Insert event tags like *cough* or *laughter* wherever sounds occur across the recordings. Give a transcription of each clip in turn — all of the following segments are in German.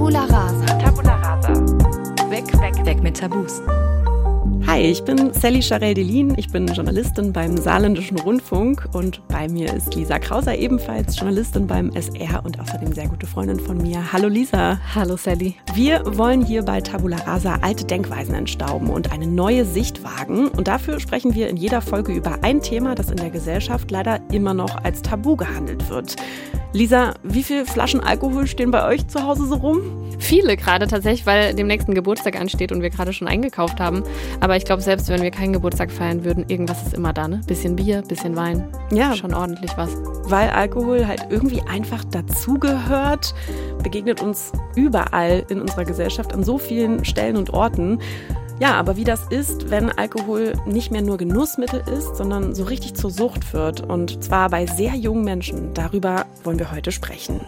Tabula rasa. Tabula rasa. Weg, weg, weg mit Tabus. Hi, ich bin Sally Charel-Delin. Ich bin Journalistin beim Saarländischen Rundfunk und bei mir ist Lisa Krauser, ebenfalls Journalistin beim SR und außerdem sehr gute Freundin von mir. Hallo Lisa. Hallo Sally. Wir wollen hier bei Tabula Rasa alte Denkweisen entstauben und eine neue Sicht wagen. Und dafür sprechen wir in jeder Folge über ein Thema, das in der Gesellschaft leider immer noch als Tabu gehandelt wird. Lisa, wie viele Flaschen Alkohol stehen bei euch zu Hause so rum? Viele gerade tatsächlich, weil dem nächsten Geburtstag ansteht und wir gerade schon eingekauft haben. Aber ich glaube, selbst wenn wir keinen Geburtstag feiern würden, irgendwas ist immer da, ne? Bisschen Bier, bisschen Wein. Ja. Schon ordentlich was. Weil Alkohol halt irgendwie einfach dazugehört, begegnet uns überall in unserer Gesellschaft an so vielen Stellen und Orten. Ja, aber wie das ist, wenn Alkohol nicht mehr nur Genussmittel ist, sondern so richtig zur Sucht wird. Und zwar bei sehr jungen Menschen. Darüber wollen wir heute sprechen.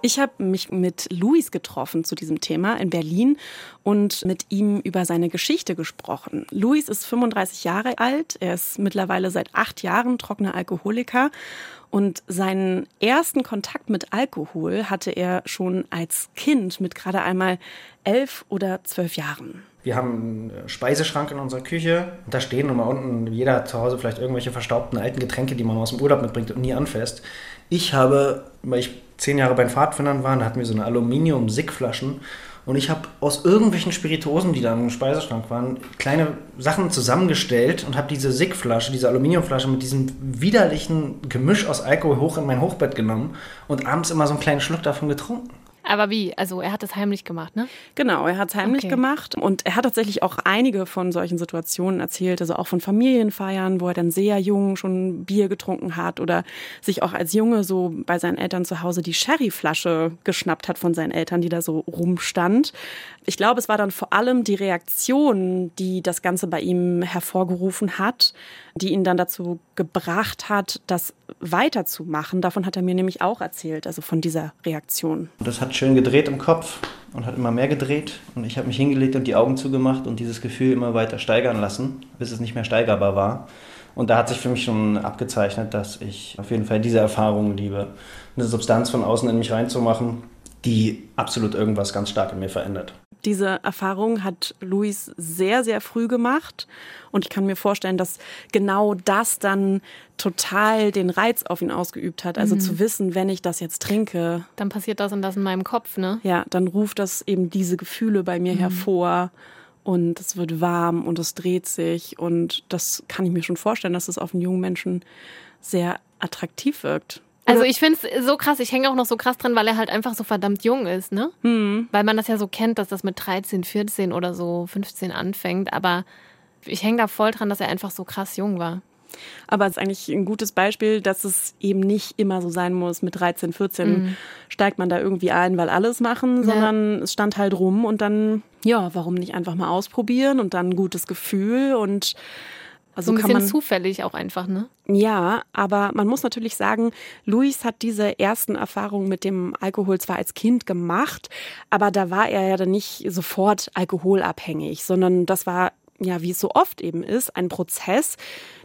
Ich habe mich mit Luis getroffen zu diesem Thema in Berlin und mit ihm über seine Geschichte gesprochen. Luis ist 35 Jahre alt, er ist mittlerweile seit acht Jahren trockener Alkoholiker und seinen ersten Kontakt mit Alkohol hatte er schon als Kind mit gerade einmal elf oder zwölf Jahren. Wir haben einen Speiseschrank in unserer Küche. Da stehen mal unten, jeder zu Hause vielleicht irgendwelche verstaubten alten Getränke, die man aus dem Urlaub mitbringt und nie anfasst. Ich habe, weil ich zehn Jahre bei den Pfadfindern war, da hatten wir so eine Aluminium-Sickflaschen und ich habe aus irgendwelchen Spirituosen, die da im Speiseschrank waren, kleine Sachen zusammengestellt und habe diese Sickflasche, diese Aluminiumflasche mit diesem widerlichen Gemisch aus Alkohol hoch in mein Hochbett genommen und abends immer so einen kleinen Schluck davon getrunken. Aber wie? Also er hat es heimlich gemacht, ne? Genau, er hat es heimlich Okay. gemacht und er hat tatsächlich auch einige von solchen Situationen erzählt, also auch von Familienfeiern, wo er dann sehr jung schon Bier getrunken hat oder sich auch als Junge so bei seinen Eltern zu Hause die Sherryflasche geschnappt hat von seinen Eltern, die da so rumstand. Ich glaube, es war dann vor allem die Reaktion, die das Ganze bei ihm hervorgerufen hat, die ihn dann dazu gebracht hat, das weiterzumachen. Davon hat er mir nämlich auch erzählt, also von dieser Reaktion. Das hat schön gedreht im Kopf und hat immer mehr gedreht. Und ich habe mich hingelegt und die Augen zugemacht und dieses Gefühl immer weiter steigern lassen, bis es nicht mehr steigerbar war. Und da hat sich für mich schon abgezeichnet, dass ich auf jeden Fall diese Erfahrung liebe. Eine Substanz von außen in mich reinzumachen, die absolut irgendwas ganz stark in mir verändert. Diese Erfahrung hat Luis sehr, sehr früh gemacht. Und ich kann mir vorstellen, dass genau das dann total den Reiz auf ihn ausgeübt hat. Also zu wissen, wenn ich das jetzt trinke, Dann passiert das und das in meinem Kopf, ne? ja, dann ruft das eben diese Gefühle bei mir hervor. Und es wird warm und es dreht sich. Und das kann ich mir schon vorstellen, dass es auf einen jungen Menschen sehr attraktiv wirkt. Also ich finde es so krass, ich hänge auch noch so krass dran, weil er halt einfach so verdammt jung ist, ne? Weil man das ja so kennt, dass das mit 13, 14 oder so 15 anfängt. Aber ich hänge da voll dran, dass er einfach so krass jung war. Aber es ist eigentlich ein gutes Beispiel, dass es eben nicht immer so sein muss, mit 13, 14 steigt man da irgendwie ein, weil alles machen, sondern es stand halt rum und dann, ja, warum nicht einfach mal ausprobieren und dann ein gutes Gefühl und also So ein kann bisschen man zufällig auch einfach, ne? ja, aber man muss natürlich sagen, Luis hat diese ersten Erfahrungen mit dem Alkohol zwar als Kind gemacht, aber da war er ja dann nicht sofort alkoholabhängig, sondern das war ja, wie es so oft eben ist, ein Prozess,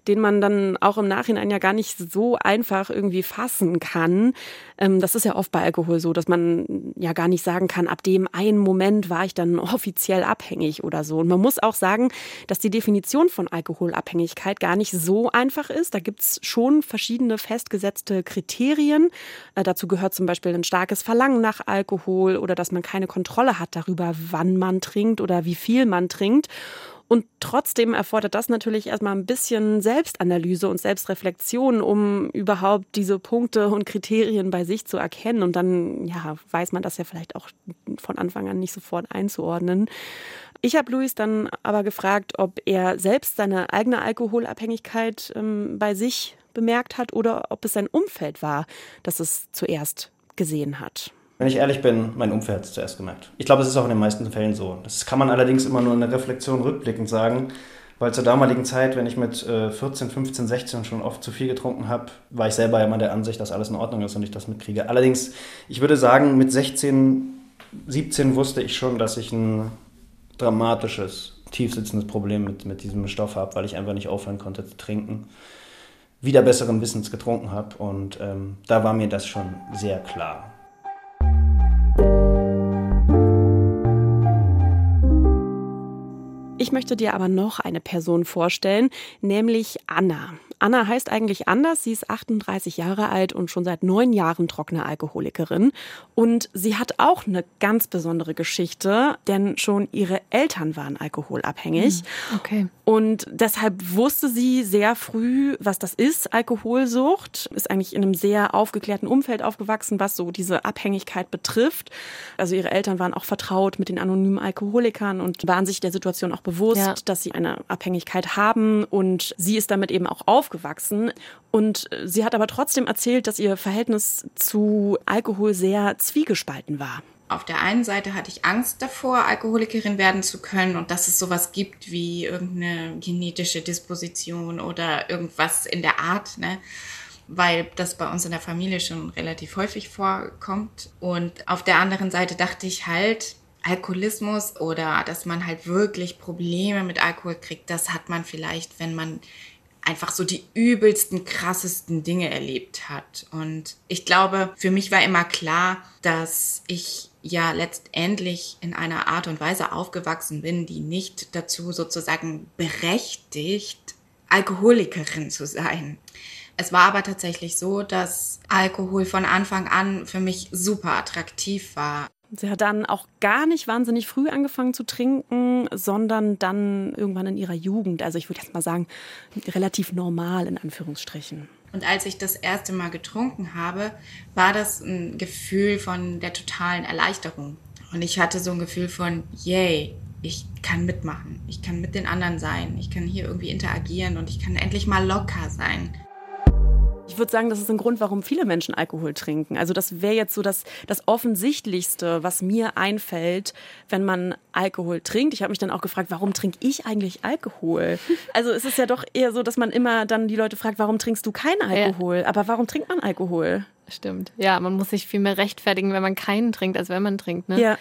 den man dann auch im Nachhinein ja gar nicht so einfach irgendwie fassen kann. Ähm, das ist ja oft bei Alkohol so, dass man ja gar nicht sagen kann, ab dem einen Moment war ich dann *laughs* offiziell abhängig oder so. Und man muss auch sagen, dass die Definition von Alkoholabhängigkeit gar nicht so einfach ist. Da gibt's schon verschiedene festgesetzte Kriterien. Äh, dazu gehört zum Beispiel ein starkes Verlangen nach Alkohol oder dass man keine Kontrolle hat darüber, wann man trinkt oder wie viel man trinkt. Und trotzdem erfordert das natürlich erstmal ein bisschen Selbstanalyse und Selbstreflexion, um überhaupt diese Punkte und Kriterien bei sich zu erkennen. Und dann, ja, weiß man das ja vielleicht auch von Anfang an nicht sofort einzuordnen. Ich habe Luis dann aber gefragt, ob er selbst seine eigene Alkoholabhängigkeit ähm, bei sich bemerkt hat oder ob es sein Umfeld war, das es zuerst gesehen hat. Wenn ich ehrlich bin, mein Umfeld hat es zuerst gemerkt. Ich glaube, es ist auch in den meisten Fällen so. Das kann man allerdings immer nur in der Reflexion rückblickend sagen, weil zur damaligen Zeit, wenn ich mit äh, 14, 15, 16 schon oft zu viel getrunken habe, war ich selber immer der Ansicht, dass alles in Ordnung ist und ich das mitkriege. Allerdings, ich würde sagen, mit 16, 17 wusste ich schon, dass ich ein dramatisches, tiefsitzendes Problem mit, mit diesem Stoff habe, weil ich einfach nicht aufhören konnte zu trinken. Wieder besseren Wissens getrunken habe und ähm, da war mir das schon sehr klar. Möchte dir aber noch eine Person vorstellen, nämlich Anna. Anna heißt eigentlich anders. Sie ist 38 Jahre alt und schon seit neun Jahren trockene Alkoholikerin. Und sie hat auch eine ganz besondere Geschichte, denn schon ihre Eltern waren alkoholabhängig. Hm, okay. Und deshalb wusste sie sehr früh, was das ist, Alkoholsucht. Ist eigentlich in einem sehr aufgeklärten Umfeld aufgewachsen, was so diese Abhängigkeit betrifft. Also ihre Eltern waren auch vertraut mit den anonymen Alkoholikern und waren sich der Situation auch bewusst, ja. dass sie eine Abhängigkeit haben. Und sie ist damit eben auch aufgewachsen aufgewachsen und sie hat aber trotzdem erzählt, dass ihr Verhältnis zu Alkohol sehr zwiegespalten war. Auf der einen Seite hatte ich Angst davor, Alkoholikerin werden zu können und dass es sowas gibt wie irgendeine genetische Disposition oder irgendwas in der Art, ne? weil das bei uns in der Familie schon relativ häufig vorkommt. Und auf der anderen Seite dachte ich halt, Alkoholismus oder dass man halt wirklich Probleme mit Alkohol kriegt, das hat man vielleicht, wenn man einfach so die übelsten, krassesten Dinge erlebt hat. Und ich glaube, für mich war immer klar, dass ich ja letztendlich in einer Art und Weise aufgewachsen bin, die nicht dazu sozusagen berechtigt, Alkoholikerin zu sein. Es war aber tatsächlich so, dass Alkohol von Anfang an für mich super attraktiv war. Sie hat dann auch gar nicht wahnsinnig früh angefangen zu trinken, sondern dann irgendwann in ihrer Jugend. Also ich würde jetzt mal sagen, relativ normal in Anführungsstrichen. Und als ich das erste Mal getrunken habe, war das ein Gefühl von der totalen Erleichterung. Und ich hatte so ein Gefühl von, yay, ich kann mitmachen, ich kann mit den anderen sein, ich kann hier irgendwie interagieren und ich kann endlich mal locker sein. Ich würde sagen, das ist ein Grund, warum viele Menschen Alkohol trinken. Also das wäre jetzt so das, das Offensichtlichste, was mir einfällt, wenn man Alkohol trinkt. Ich habe mich dann auch gefragt, warum trinke ich eigentlich Alkohol? *laughs* Also es ist ja doch eher so, dass man immer dann die Leute fragt, warum trinkst du keinen Alkohol? Ja. Aber warum trinkt man Alkohol? Stimmt. Ja, man muss sich viel mehr rechtfertigen, wenn man keinen trinkt, als wenn man trinkt. Ne? Ja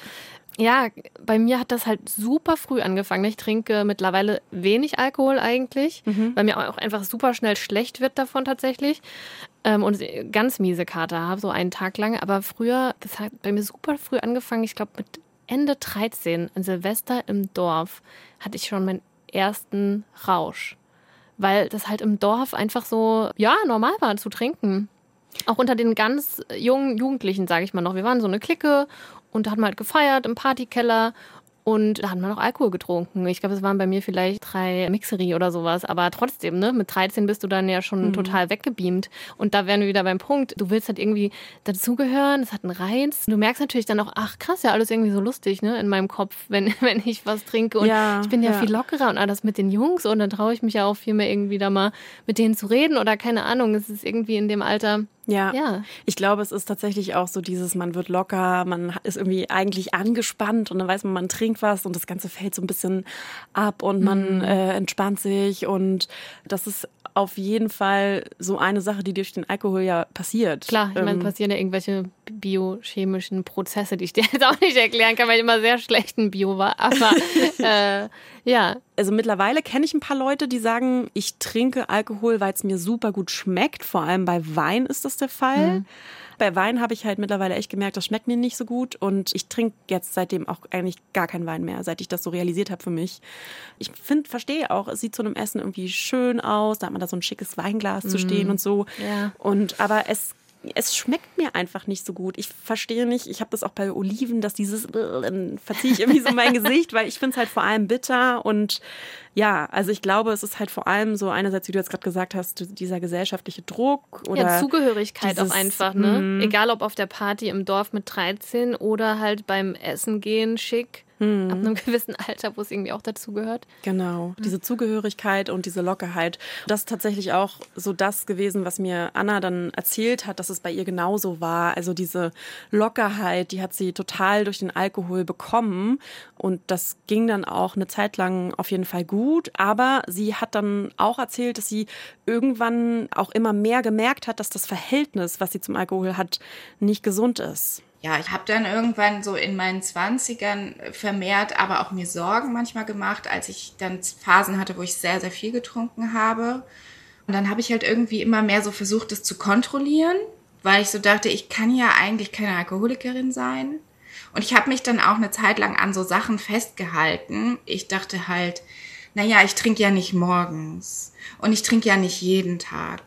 ja, bei mir hat das halt super früh angefangen. Ich trinke mittlerweile wenig Alkohol eigentlich, mhm. weil mir auch einfach super schnell schlecht wird davon tatsächlich. Ähm, und ganz miese Kater habe, so einen Tag lang. Aber früher, das hat bei mir super früh angefangen. Ich glaube, mit Ende 13, an Silvester im Dorf, hatte ich schon meinen ersten Rausch. Weil das halt im Dorf einfach so, ja, normal war zu trinken. Auch unter den ganz jungen Jugendlichen, sage ich mal noch. Wir waren so eine Clique und da hat man halt gefeiert im Partykeller und da hat man auch Alkohol getrunken. Ich glaube, es waren bei mir vielleicht drei Mixerie oder sowas. Aber trotzdem, ne, mit 13 bist du dann ja schon mhm. total weggebeamt. Und da wären wir wieder beim Punkt. Du willst halt irgendwie dazugehören, es hat einen Reiz. Du merkst natürlich dann auch, ach krass, ja, alles irgendwie so lustig, ne, in meinem Kopf, *laughs* wenn, wenn ich was trinke. Und ja, ich bin ja, ja, viel lockerer und alles mit den Jungs und dann traue ich mich ja auch viel mehr irgendwie da mal mit denen zu reden oder keine Ahnung. Es ist irgendwie in dem Alter ja. ja. Ich glaube, es ist tatsächlich auch so dieses, man wird locker, man ist irgendwie eigentlich angespannt und dann weiß man, man trinkt was und das Ganze fällt so ein bisschen ab und man mhm. äh, entspannt sich und das ist auf jeden Fall so eine Sache, die durch den Alkohol ja passiert. Klar, ich meine, ähm, passieren ja irgendwelche biochemischen Prozesse, die ich dir *laughs* jetzt auch nicht erklären kann, weil ich immer sehr schlecht in Bio war. Aber *laughs* äh, ja. Also mittlerweile kenne ich ein paar Leute, die sagen, ich trinke Alkohol, weil es mir super gut schmeckt. Vor allem bei Wein ist das der Fall. Mhm. Bei Wein habe ich halt mittlerweile echt gemerkt, das schmeckt mir nicht so gut und ich trinke jetzt seitdem auch eigentlich gar keinen Wein mehr, seit ich das so realisiert habe für mich. Ich finde, verstehe auch, es sieht zu einem Essen irgendwie schön aus, da hat man da so ein schickes Weinglas mm. zu stehen und so. Ja. Und aber es es schmeckt mir einfach nicht so gut. Ich verstehe nicht, ich habe das auch bei Oliven, dass dieses, dann verziehe ich irgendwie so mein *laughs* Gesicht, weil ich finde es halt vor allem bitter und ja, also ich glaube, es ist halt vor allem so einerseits, wie du jetzt gerade gesagt hast, dieser gesellschaftliche Druck oder ja, Zugehörigkeit dieses, auch einfach, ne? Mm. Egal ob auf der Party im Dorf mit 13 oder halt beim Essen gehen schick hm. ab einem *laughs* gewissen Alter, wo es irgendwie auch dazu gehört. Genau, diese Zugehörigkeit und diese Lockerheit. Das ist tatsächlich auch so das gewesen, was mir Anna dann erzählt hat, dass es bei ihr genauso war. Also diese Lockerheit, die hat sie total durch den Alkohol bekommen und das ging dann auch eine Zeit lang auf jeden Fall gut. Aber sie hat dann auch erzählt, dass sie irgendwann auch immer mehr gemerkt hat, dass das Verhältnis, was sie zum Alkohol hat, nicht gesund ist ja, ich habe dann irgendwann so in meinen Zwanzigern vermehrt, aber auch mir Sorgen manchmal gemacht, als ich dann Phasen hatte, wo ich sehr, sehr viel getrunken habe. Und dann habe ich halt irgendwie immer mehr so versucht, das zu kontrollieren, weil ich so dachte, ich kann ja eigentlich keine Alkoholikerin sein. Und ich habe mich dann auch eine Zeit lang an so Sachen festgehalten. Ich dachte halt, naja, ich trinke ja nicht morgens und ich trinke ja nicht jeden Tag.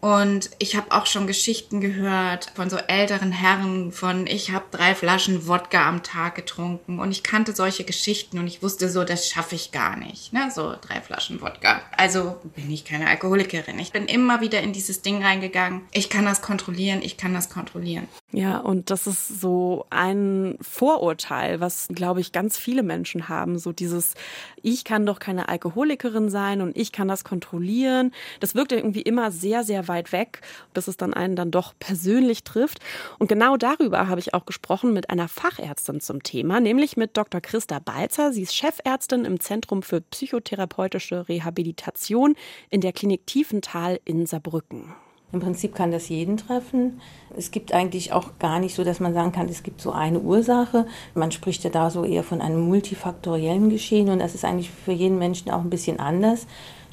Und ich habe auch schon Geschichten gehört von so älteren Herren von, ich habe drei Flaschen Wodka am Tag getrunken. Und ich kannte solche Geschichten und ich wusste so, das schaffe ich gar nicht. Ne? So drei Flaschen Wodka. Also bin ich keine Alkoholikerin. Ich bin immer wieder in dieses Ding reingegangen. Ich kann das kontrollieren, ich kann das kontrollieren. Ja, und das ist so ein Vorurteil, was, glaube ich, ganz viele Menschen haben. So dieses, ich kann doch keine Alkoholikerin sein und ich kann das kontrollieren. Das wirkt irgendwie immer sehr, sehr weit weg, bis es dann einen dann doch persönlich trifft. Und genau darüber habe ich auch gesprochen mit einer Fachärztin zum Thema, nämlich mit Dr. Christa Balzer. Sie ist Chefärztin im Zentrum für psychotherapeutische Rehabilitation in der Klinik Tiefenthal in Saarbrücken. Im Prinzip kann das jeden treffen. Es gibt eigentlich auch gar nicht so, dass man sagen kann, es gibt so eine Ursache. Man spricht ja da so eher von einem multifaktoriellen Geschehen und das ist eigentlich für jeden Menschen auch ein bisschen anders.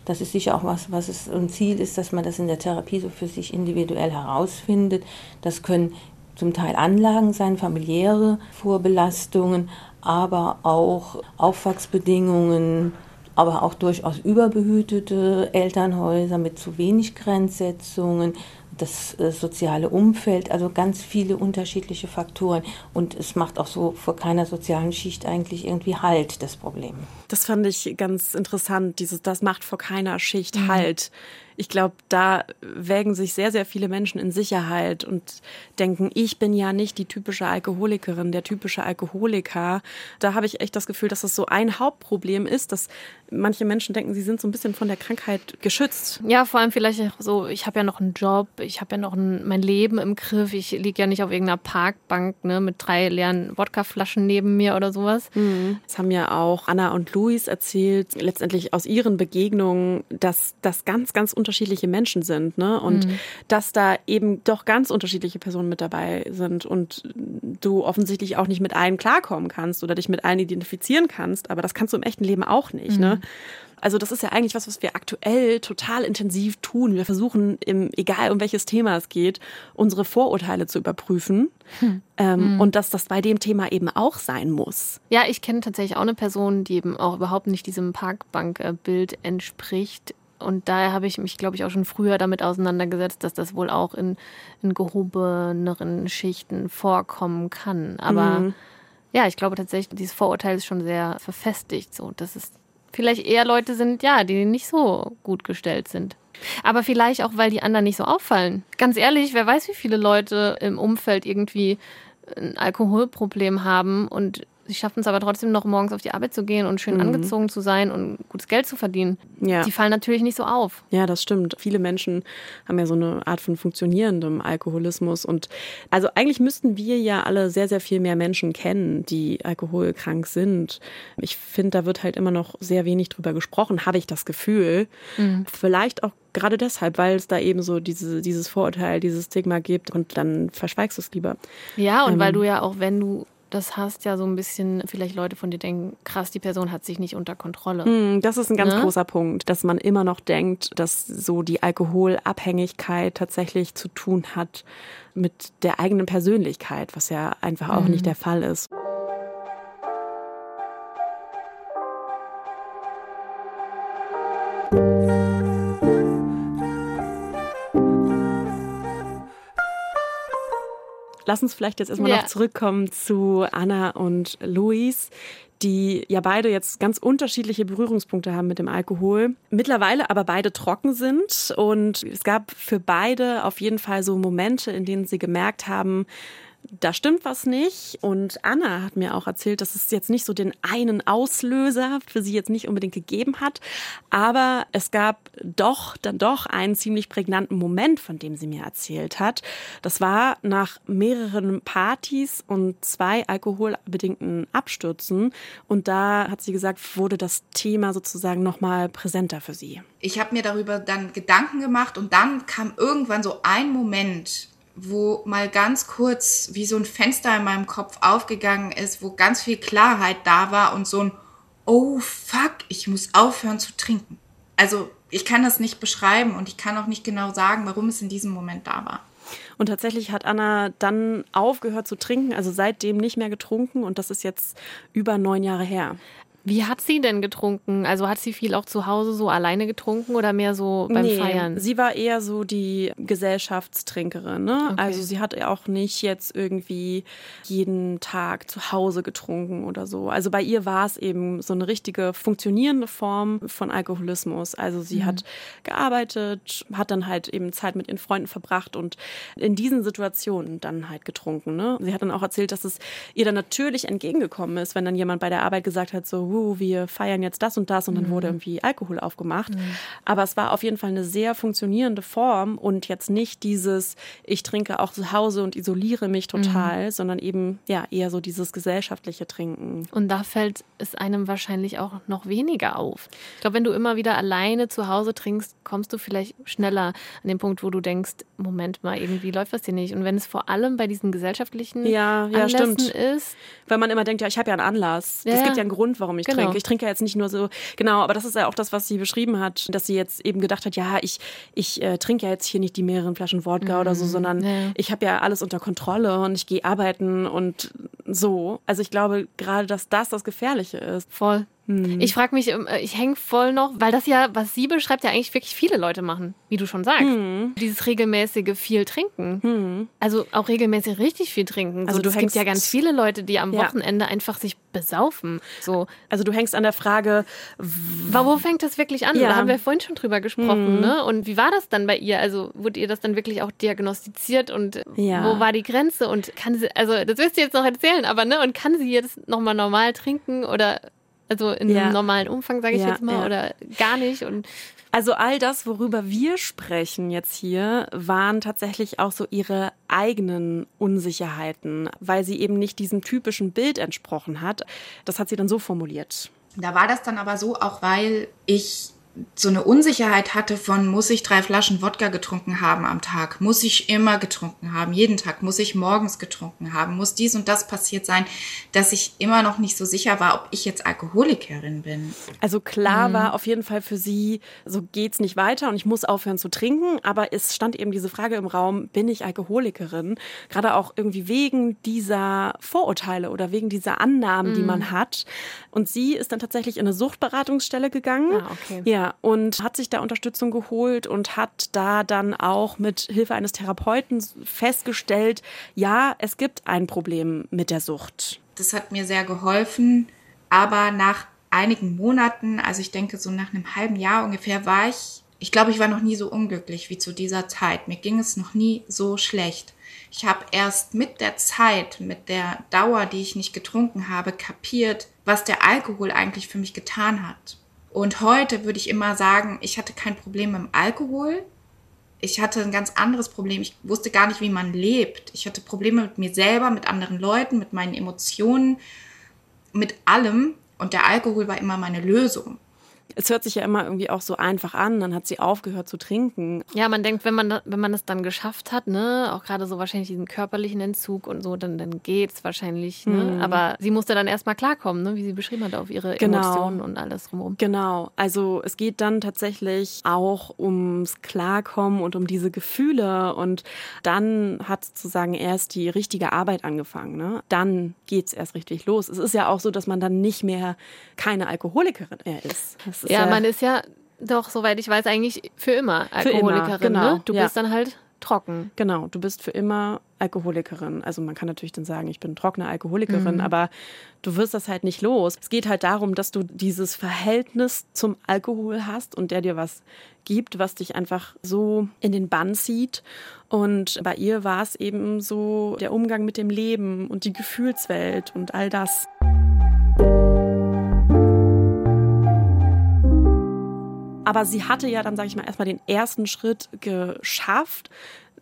Das ist sicher auch was, was es ein Ziel ist, dass man das in der Therapie so für sich individuell herausfindet. Das können zum Teil Anlagen sein, familiäre Vorbelastungen, aber auch Aufwachsbedingungen, aber auch durchaus überbehütete Elternhäuser mit zu wenig Grenzsetzungen, das äh, soziale Umfeld, also ganz viele unterschiedliche Faktoren. Und es macht auch so vor keiner sozialen Schicht eigentlich irgendwie Halt, das Problem. Das fand ich ganz interessant, dieses, das macht vor keiner Schicht mhm. Halt ich glaube, da wägen sich sehr, sehr viele Menschen in Sicherheit und denken, ich bin ja nicht die typische Alkoholikerin, der typische Alkoholiker. Da habe ich echt das Gefühl, dass das so ein Hauptproblem ist, dass manche Menschen denken, sie sind so ein bisschen von der Krankheit geschützt. Ja, vor allem vielleicht so, ich habe ja noch einen Job, ich habe ja noch ein, mein Leben im Griff, ich liege ja nicht auf irgendeiner Parkbank ne, mit drei leeren Wodkaflaschen neben mir oder sowas. Mhm. Das haben ja auch Anna und Luis erzählt, letztendlich aus ihren Begegnungen, dass das ganz, ganz unterschiedliche Menschen sind, ne? Und mhm. dass da eben doch ganz unterschiedliche Personen mit dabei sind und du offensichtlich auch nicht mit allen klarkommen kannst oder dich mit allen identifizieren kannst, aber das kannst du im echten Leben auch nicht, ne? mhm. ne? Also das ist ja eigentlich was, was wir aktuell total intensiv tun. Wir versuchen, im, egal um welches Thema es geht, unsere Vorurteile zu überprüfen. Hm. Ähm, hm. Und dass das bei dem Thema eben auch sein muss. Ja, ich kenne tatsächlich auch eine Person, die eben auch überhaupt nicht diesem Parkbankbild entspricht. Und daher habe ich mich, glaube ich, auch schon früher damit auseinandergesetzt, dass das wohl auch in, in gehobeneren Schichten vorkommen kann. Aber mhm. ja, ich glaube tatsächlich, dieses Vorurteil ist schon sehr verfestigt. So, dass es vielleicht eher Leute sind, ja, die nicht so gut gestellt sind. Aber vielleicht auch, weil die anderen nicht so auffallen. Ganz ehrlich, wer weiß, wie viele Leute im Umfeld irgendwie ein Alkoholproblem haben und Sie schaffen es aber trotzdem noch morgens auf die Arbeit zu gehen und schön mhm. angezogen zu sein und gutes Geld zu verdienen. Ja. Die fallen natürlich nicht so auf. Ja, das stimmt. Viele Menschen haben ja so eine Art von funktionierendem Alkoholismus. Und also eigentlich müssten wir ja alle sehr, sehr viel mehr Menschen kennen, die alkoholkrank sind. Ich finde, da wird halt immer noch sehr wenig drüber gesprochen, habe ich das Gefühl. Mhm. Vielleicht auch gerade deshalb, weil es da eben so diese, dieses Vorurteil, dieses Stigma gibt und dann verschweigst du es lieber. Ja, und ähm, weil du ja auch, wenn du das hast ja so ein bisschen, vielleicht Leute von dir denken, krass, die Person hat sich nicht unter Kontrolle. Hm, das ist ein ganz ne? großer Punkt, dass man immer noch denkt, dass so die Alkoholabhängigkeit tatsächlich zu tun hat mit der eigenen Persönlichkeit, was ja einfach auch mhm. nicht der Fall ist. Lass uns vielleicht jetzt erstmal ja. noch zurückkommen zu Anna und Luis die ja beide jetzt ganz unterschiedliche Berührungspunkte haben mit dem Alkohol, mittlerweile aber beide trocken sind und es gab für beide auf jeden Fall so Momente, in denen sie gemerkt haben, da stimmt was nicht. Und Anna hat mir auch erzählt, dass es jetzt nicht so den einen Auslöser für sie jetzt nicht unbedingt gegeben hat. Aber es gab doch, dann doch einen ziemlich prägnanten Moment, von dem sie mir erzählt hat. Das war nach mehreren Partys und zwei alkoholbedingten Abstürzen. Und da hat sie gesagt, wurde das Thema sozusagen nochmal präsenter für sie. Ich habe mir darüber dann Gedanken gemacht und dann kam irgendwann so ein Moment, wo mal ganz kurz wie so ein Fenster in meinem Kopf aufgegangen ist, wo ganz viel Klarheit da war und so ein Oh fuck, ich muss aufhören zu trinken. Also ich kann das nicht beschreiben und ich kann auch nicht genau sagen, warum es in diesem Moment da war. Und tatsächlich hat Anna dann aufgehört zu trinken, also seitdem nicht mehr getrunken und das ist jetzt über neun Jahre her. Wie hat sie denn getrunken? Also hat sie viel auch zu Hause so alleine getrunken oder mehr so beim nee, Feiern? Sie war eher so die Gesellschaftstrinkerin. Ne? Okay. Also sie hat auch nicht jetzt irgendwie jeden Tag zu Hause getrunken oder so. Also bei ihr war es eben so eine richtige funktionierende Form von Alkoholismus. Also sie hat gearbeitet, hat dann halt eben Zeit mit ihren Freunden verbracht und in diesen Situationen dann halt getrunken. Ne? Sie hat dann auch erzählt, dass es ihr dann natürlich entgegengekommen ist, wenn dann jemand bei der Arbeit gesagt hat, so, "Wuh, wir feiern jetzt das und das und dann wurde irgendwie Alkohol aufgemacht. Aber es war auf jeden Fall eine sehr funktionierende Form und jetzt nicht dieses, ich trinke auch zu Hause und isoliere mich total, sondern eben ja eher so dieses gesellschaftliche Trinken. Und da fällt es einem wahrscheinlich auch noch weniger auf. Ich glaube, wenn du immer wieder alleine zu Hause trinkst, kommst du vielleicht schneller an den Punkt, wo du denkst, Moment mal, irgendwie läuft das hier nicht. Und wenn es vor allem bei diesen gesellschaftlichen Ja, ja, Anlässen stimmt. ist, Weil man immer denkt, ja, ich habe ja einen Anlass. Es ja. gibt ja einen Grund, warum ich Genau. trinke. Ich trinke ja jetzt nicht nur so, genau, aber das ist ja auch das, was sie beschrieben hat, dass sie jetzt eben gedacht hat, ja, ich, ich äh, trinke ja jetzt hier nicht die mehreren Flaschen Wodka oder so, sondern Mhm. Ja. ich habe ja alles unter Kontrolle und ich gehe arbeiten und so. Also ich glaube gerade, dass das das Gefährliche ist. voll. Ich frage mich, ähm, ich hänge voll noch, weil das ja, was sie beschreibt, ja eigentlich wirklich viele Leute machen, wie du schon sagst. Dieses regelmäßige viel trinken. Also auch regelmäßig richtig viel trinken. Also Also du hängst- ja ganz viele Leute, die am Ja. Wochenende einfach sich besaufen. So, Also du hängst an der Frage, wo fängt das wirklich an? Ja. Da haben wir vorhin schon drüber gesprochen, ne? Und wie war das dann bei ihr? Also wurde ihr das dann wirklich auch diagnostiziert und Ja. wo war die Grenze? Und kann sie, also das wirst du jetzt noch erzählen, aber ne? Und kann sie jetzt nochmal normal trinken oder also in Ja. einem normalen Umfang, sage ich Ja, jetzt mal, ja. oder gar nicht? Und Also all das, worüber wir sprechen jetzt hier, waren tatsächlich auch so ihre eigenen Unsicherheiten, weil sie eben nicht diesem typischen Bild entsprochen hat. Das hat sie dann so formuliert. Da war das dann aber so, auch weil ich so eine Unsicherheit hatte von, muss ich drei Flaschen Wodka getrunken haben am Tag? Muss ich immer getrunken haben? Jeden Tag? Muss ich morgens getrunken haben? Muss dies und das passiert sein? Dass ich immer noch nicht so sicher war, ob ich jetzt Alkoholikerin bin. Also klar war auf jeden Fall für sie, so geht's nicht weiter und ich muss aufhören zu trinken. Aber es stand eben diese Frage im Raum, bin ich Alkoholikerin? Gerade auch irgendwie wegen dieser Vorurteile oder wegen dieser Annahmen, die man hat. Und sie ist dann tatsächlich in eine Suchtberatungsstelle gegangen. Ah, okay. Ja, und hat sich da Unterstützung geholt und hat da dann auch mit Hilfe eines Therapeuten festgestellt, ja, es gibt ein Problem mit der Sucht. Das hat mir sehr geholfen. Aber nach einigen Monaten, also ich denke so nach einem halben Jahr ungefähr, war ich, ich glaube, ich war noch nie so unglücklich wie zu dieser Zeit. Mir ging es noch nie so schlecht. Ich habe erst mit der Zeit, mit der Dauer, die ich nicht getrunken habe, kapiert, was der Alkohol eigentlich für mich getan hat. Und heute würde ich immer sagen, ich hatte kein Problem mit dem Alkohol. Ich hatte ein ganz anderes Problem. Ich wusste gar nicht, wie man lebt. Ich hatte Probleme mit mir selber, mit anderen Leuten, mit meinen Emotionen, mit allem. Und der Alkohol war immer meine Lösung. Es hört sich ja immer irgendwie auch so einfach an, dann hat sie aufgehört zu trinken. ja, man denkt, wenn man, wenn man das dann geschafft hat, ne, auch gerade so wahrscheinlich diesen körperlichen Entzug und so, dann, dann geht's wahrscheinlich, ne? Aber sie musste dann erstmal klarkommen, ne, wie sie beschrieben hat, auf ihre Genau. Emotionen und alles drumherum. Genau, also es geht dann tatsächlich auch ums Klarkommen und um diese Gefühle und dann hat sozusagen erst die richtige Arbeit angefangen. Ne? Dann geht's erst richtig los. Es ist ja auch so, dass man dann nicht mehr keine Alkoholikerin mehr ist. Das ist Ja, man ist ja doch, soweit ich weiß, eigentlich für immer Für immer, Alkoholikerin. genau, ne? Du ja. bist dann halt trocken. Genau, du bist für immer Alkoholikerin. Also man kann natürlich dann sagen, ich bin trockene Alkoholikerin, Mhm. aber du wirst das halt nicht los. Es geht halt darum, dass du dieses Verhältnis zum Alkohol hast und der dir was gibt, was dich einfach so in den Bann zieht. Und bei ihr war es eben so der Umgang mit dem Leben und die Gefühlswelt und all das. Aber sie hatte ja dann, sage ich mal, erstmal den ersten Schritt geschafft,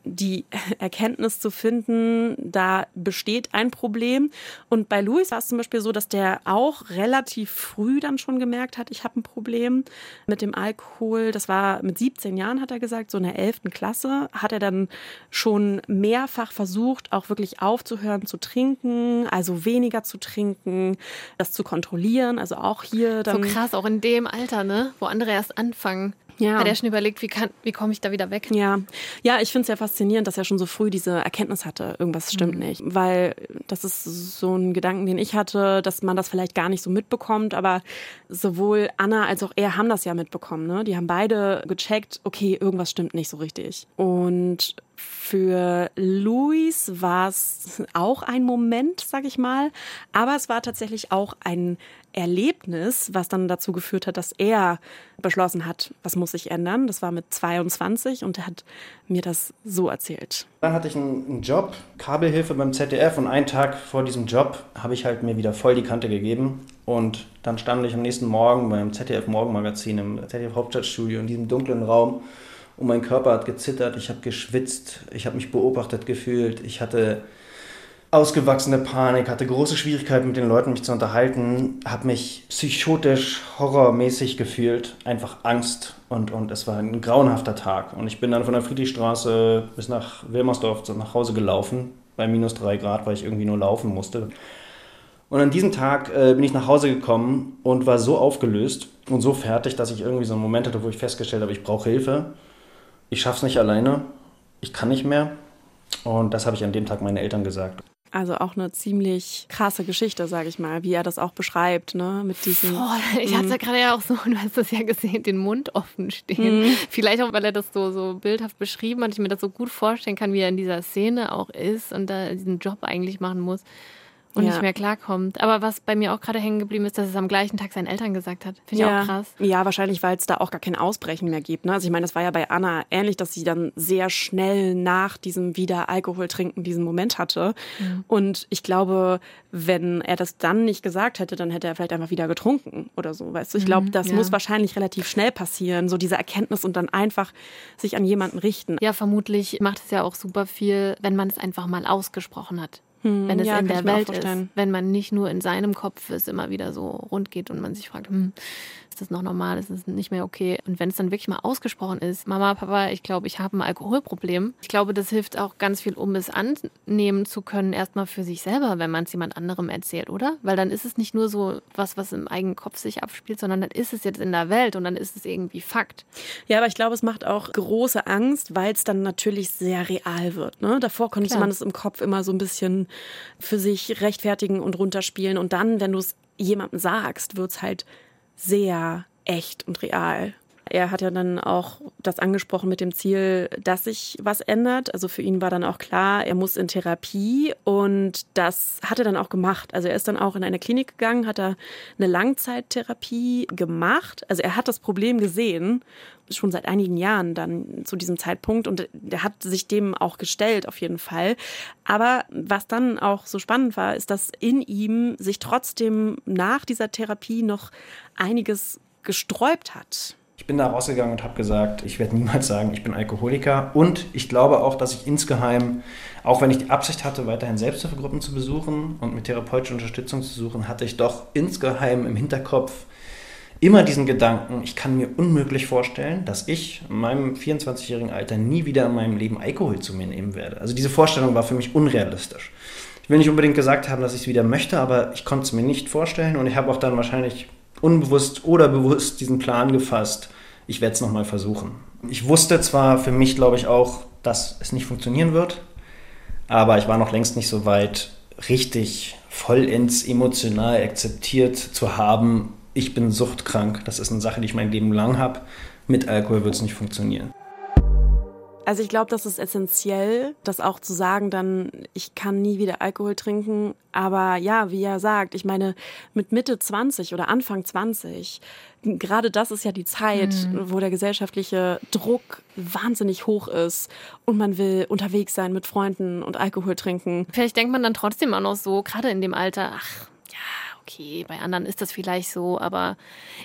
die *laughs* Erkenntnis zu finden, da besteht ein Problem. Und bei Louis war es zum Beispiel so, dass der auch relativ früh dann schon gemerkt hat, ich habe ein Problem mit dem Alkohol. Das war mit 17 Jahren, hat er gesagt, so in der 11. Klasse hat er dann schon mehrfach versucht, auch wirklich aufzuhören zu trinken, also weniger zu trinken, das zu kontrollieren. Also auch hier dann. So krass, auch in dem Alter, ne? Wo andere erst anfangen. Ja. Hat er schon überlegt, wie, kann, wie komme ich da wieder weg? Ja, ja ich finde es ja faszinierend, dass er schon so früh diese Erkenntnis hatte, irgendwas stimmt mhm. nicht. Weil das ist so ein Gedanken, den ich hatte, dass man das vielleicht gar nicht so mitbekommt. Aber sowohl Anna als auch er haben das ja mitbekommen. Ne? Die haben beide gecheckt, okay, irgendwas stimmt nicht so richtig. Und für Luis war es auch ein Moment, sag ich mal, aber es war tatsächlich auch ein Erlebnis, was dann dazu geführt hat, dass er beschlossen hat, was muss sich ändern. Das war mit 22 und er hat mir das so erzählt. Dann hatte ich einen Job, Kabelhilfe beim ZDF und einen Tag vor diesem Job habe ich halt mir wieder voll die Kante gegeben und dann stand ich am nächsten Morgen beim ZDF Morgenmagazin im ZDF Hauptstadtstudio in diesem dunklen Raum und mein Körper hat gezittert, ich habe geschwitzt, ich habe mich beobachtet gefühlt, ich hatte ausgewachsene Panik, hatte große Schwierigkeiten mit den Leuten mich zu unterhalten, habe mich psychotisch, horrormäßig gefühlt, einfach Angst und, und es war ein grauenhafter Tag. Und ich bin dann von der Friedrichstraße bis nach Wilmersdorf nach Hause gelaufen, bei minus drei Grad, weil ich irgendwie nur laufen musste. Und an diesem Tag äh, bin ich nach Hause gekommen und war so aufgelöst und so fertig, dass ich irgendwie so einen Moment hatte, wo ich festgestellt habe, ich brauche Hilfe ich schaffe es nicht alleine, ich kann nicht mehr. Und das habe ich an dem Tag meinen Eltern gesagt. Also auch eine ziemlich krasse Geschichte, sage ich mal, wie er das auch beschreibt, ne? Mit diesem. Oh, ich hatte es ja gerade ja auch so, *laughs* du hast das ja gesehen, den Mund offen stehen. Mhm. Vielleicht auch, weil er das so, so bildhaft beschrieben hat, ich mir das so gut vorstellen kann, wie er in dieser Szene auch ist und da diesen Job eigentlich machen muss und ja. nicht mehr klarkommt. Aber was bei mir auch gerade hängen geblieben ist, dass es am gleichen Tag seinen Eltern gesagt hat. Finde ich ja. auch krass. Ja, wahrscheinlich, weil es da auch gar kein Ausbrechen mehr gibt. Ne? Also ich meine, das war ja bei Anna ähnlich, dass sie dann sehr schnell nach diesem wieder Alkohol trinken diesen Moment hatte. Mhm. Und ich glaube, wenn er das dann nicht gesagt hätte, dann hätte er vielleicht einfach wieder getrunken oder so. Weißt du, ich glaube, mhm, das ja. muss wahrscheinlich relativ schnell passieren, so diese Erkenntnis und dann einfach sich an jemanden richten. Ja, vermutlich macht es ja auch super viel, wenn man es einfach mal ausgesprochen hat. Hm, wenn es ja, in der Welt ist. Wenn man nicht nur in seinem Kopf es immer wieder so rund geht und man sich fragt, hm, ist das noch normal, ist das nicht mehr okay? Und wenn es dann wirklich mal ausgesprochen ist, Mama, Papa, ich glaube, ich habe ein Alkoholproblem. Ich glaube, das hilft auch ganz viel, um es annehmen zu können, erstmal für sich selber, wenn man es jemand anderem erzählt, oder? Weil dann ist es nicht nur so was, was im eigenen Kopf sich abspielt, sondern dann ist es jetzt in der Welt und dann ist es irgendwie Fakt. Ja, aber ich glaube, es macht auch große Angst, weil es dann natürlich sehr real wird. Ne? Davor konnte Klar. man es im Kopf immer so ein bisschen für sich rechtfertigen und runterspielen. Und dann, wenn du es jemandem sagst, wird es halt sehr echt und real. Er hat ja dann auch das angesprochen mit dem Ziel, dass sich was ändert. Also für ihn war dann auch klar, er muss in Therapie und das hat er dann auch gemacht. Also er ist dann auch in eine Klinik gegangen, hat da eine Langzeittherapie gemacht. Also er hat das Problem gesehen, schon seit einigen Jahren dann zu diesem Zeitpunkt und er hat sich dem auch gestellt auf jeden Fall. Aber was dann auch so spannend war, ist, dass in ihm sich trotzdem nach dieser Therapie noch einiges gesträubt hat. Ich bin da rausgegangen und habe gesagt, ich werde niemals sagen, ich bin Alkoholiker. Und ich glaube auch, dass ich insgeheim, auch wenn ich die Absicht hatte, weiterhin Selbsthilfegruppen zu besuchen und mit therapeutischer Unterstützung zu suchen, hatte ich doch insgeheim im Hinterkopf immer diesen Gedanken, ich kann mir unmöglich vorstellen, dass ich in meinem 24-jährigen Alter nie wieder in meinem Leben Alkohol zu mir nehmen werde. Also diese Vorstellung war für mich unrealistisch. Ich will nicht unbedingt gesagt haben, dass ich es wieder möchte, aber ich konnte es mir nicht vorstellen und ich habe auch dann wahrscheinlich unbewusst oder bewusst diesen Plan gefasst, ich werde es nochmal versuchen. Ich wusste zwar für mich, glaube ich, auch, dass es nicht funktionieren wird, aber ich war noch längst nicht so weit, richtig vollends emotional akzeptiert zu haben, ich bin suchtkrank. Das ist eine Sache, die ich mein Leben lang habe. Mit Alkohol wird es nicht funktionieren. Also ich glaube, das ist essentiell, das auch zu sagen, dann ich kann nie wieder Alkohol trinken. Aber ja, wie er sagt, ich meine, mit Mitte 20 oder Anfang 20, gerade das ist ja die Zeit, mhm. wo der gesellschaftliche Druck wahnsinnig hoch ist und man will unterwegs sein mit Freunden und Alkohol trinken. Vielleicht denkt man dann trotzdem auch noch so, gerade in dem Alter, ach okay, bei anderen ist das vielleicht so, aber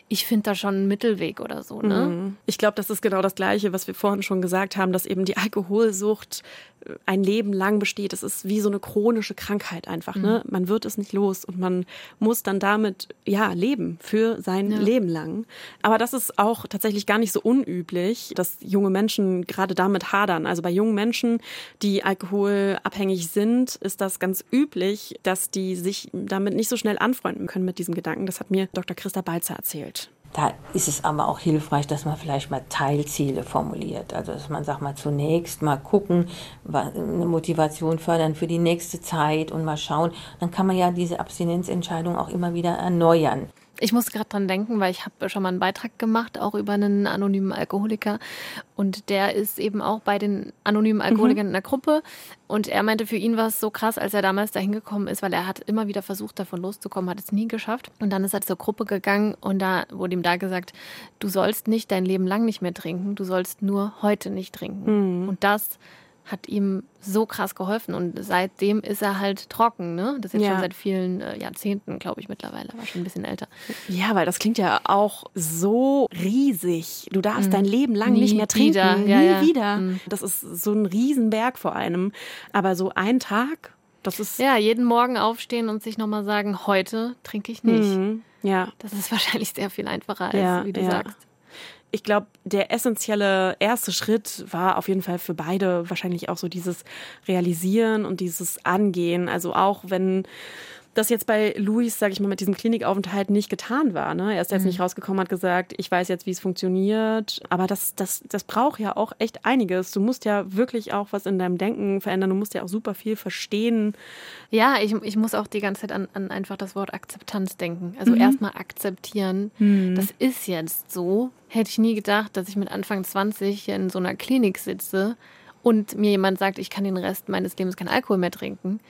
ich finde da schon einen Mittelweg oder so. Ne? Mhm. Ich glaube, das ist genau das Gleiche, was wir vorhin schon gesagt haben, dass eben die Alkoholsucht ein Leben lang besteht. Es ist wie so eine chronische Krankheit einfach. Ne? Mhm. Man wird es nicht los und man muss dann damit ja leben für sein ja. Leben lang. Aber das ist auch tatsächlich gar nicht so unüblich, dass junge Menschen gerade damit hadern. Also bei jungen Menschen, die alkoholabhängig sind, ist das ganz üblich, dass die sich damit nicht so schnell anfreunden können mit diesem Gedanken. Das hat mir Dr. Christa Balzer erzählt. Da ist es aber auch hilfreich, dass man vielleicht mal Teilziele formuliert. Also dass man sagt mal zunächst mal gucken, eine Motivation fördern für die nächste Zeit und mal schauen. Dann kann man ja diese Abstinenzentscheidung auch immer wieder erneuern. Ich muss gerade dran denken, weil ich habe schon mal einen Beitrag gemacht, auch über einen anonymen Alkoholiker. Und der ist eben auch bei den anonymen Alkoholikern mhm. in der Gruppe. Und er meinte, für ihn war es so krass, als er damals dahin gekommen ist, weil er hat immer wieder versucht, davon loszukommen, hat es nie geschafft. Und dann ist er zur Gruppe gegangen und da wurde ihm da gesagt, du sollst nicht dein Leben lang nicht mehr trinken, du sollst nur heute nicht trinken. Mhm. Und das hat ihm so krass geholfen und seitdem ist er halt trocken, ne? Das ist jetzt ja. schon seit vielen äh, Jahrzehnten, glaube ich, mittlerweile, war schon ein bisschen älter. Ja, weil das klingt ja auch so riesig. Du darfst mhm. dein Leben lang Nie nicht mehr trinken, wieder. nie ja, ja. wieder. Mhm. Das ist so ein Riesenberg vor einem. Aber so ein Tag, das ist ja jeden Morgen aufstehen und sich nochmal sagen, heute trinke ich nicht. Mhm. Ja, das ist *laughs* wahrscheinlich sehr viel einfacher als wie du sagst ich glaube, der essentielle erste Schritt war auf jeden Fall für beide wahrscheinlich auch so dieses Realisieren und dieses Angehen. Also auch wenn das jetzt bei Luis, sage ich mal, mit diesem Klinikaufenthalt nicht getan war. Ne? Er ist jetzt mhm. nicht rausgekommen, hat gesagt, ich weiß jetzt, wie es funktioniert. Aber das, das, das braucht ja auch echt einiges. Du musst ja wirklich auch was in deinem Denken verändern. Du musst ja auch super viel verstehen. Ja, ich, ich muss auch die ganze Zeit an, an einfach das Wort Akzeptanz denken. Also mhm. erstmal akzeptieren. Mhm. Das ist jetzt so. Hätte ich nie gedacht, dass ich mit Anfang 20 in so einer Klinik sitze und mir jemand sagt, ich kann den Rest meines Lebens keinen Alkohol mehr trinken.